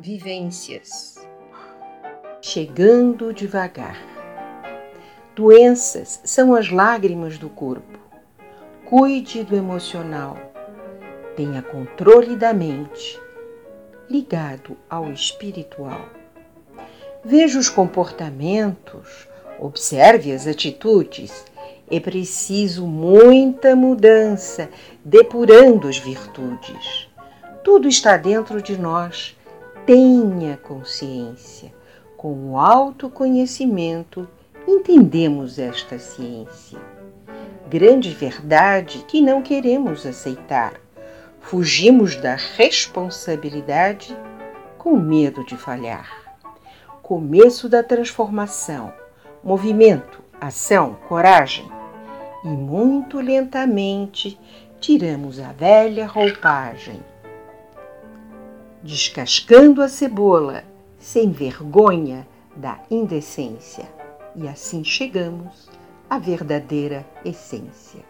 Vivências. Chegando devagar. Doenças são as lágrimas do corpo. Cuide do emocional. Tenha controle da mente, ligado ao espiritual. Veja os comportamentos, observe as atitudes. É preciso muita mudança, depurando as virtudes. Tudo está dentro de nós tenha consciência. Com o autoconhecimento, entendemos esta ciência. Grande verdade que não queremos aceitar. Fugimos da responsabilidade com medo de falhar. Começo da transformação, movimento, ação, coragem. E muito lentamente tiramos a velha roupagem descascando a cebola sem vergonha da indecência. E assim chegamos à verdadeira essência.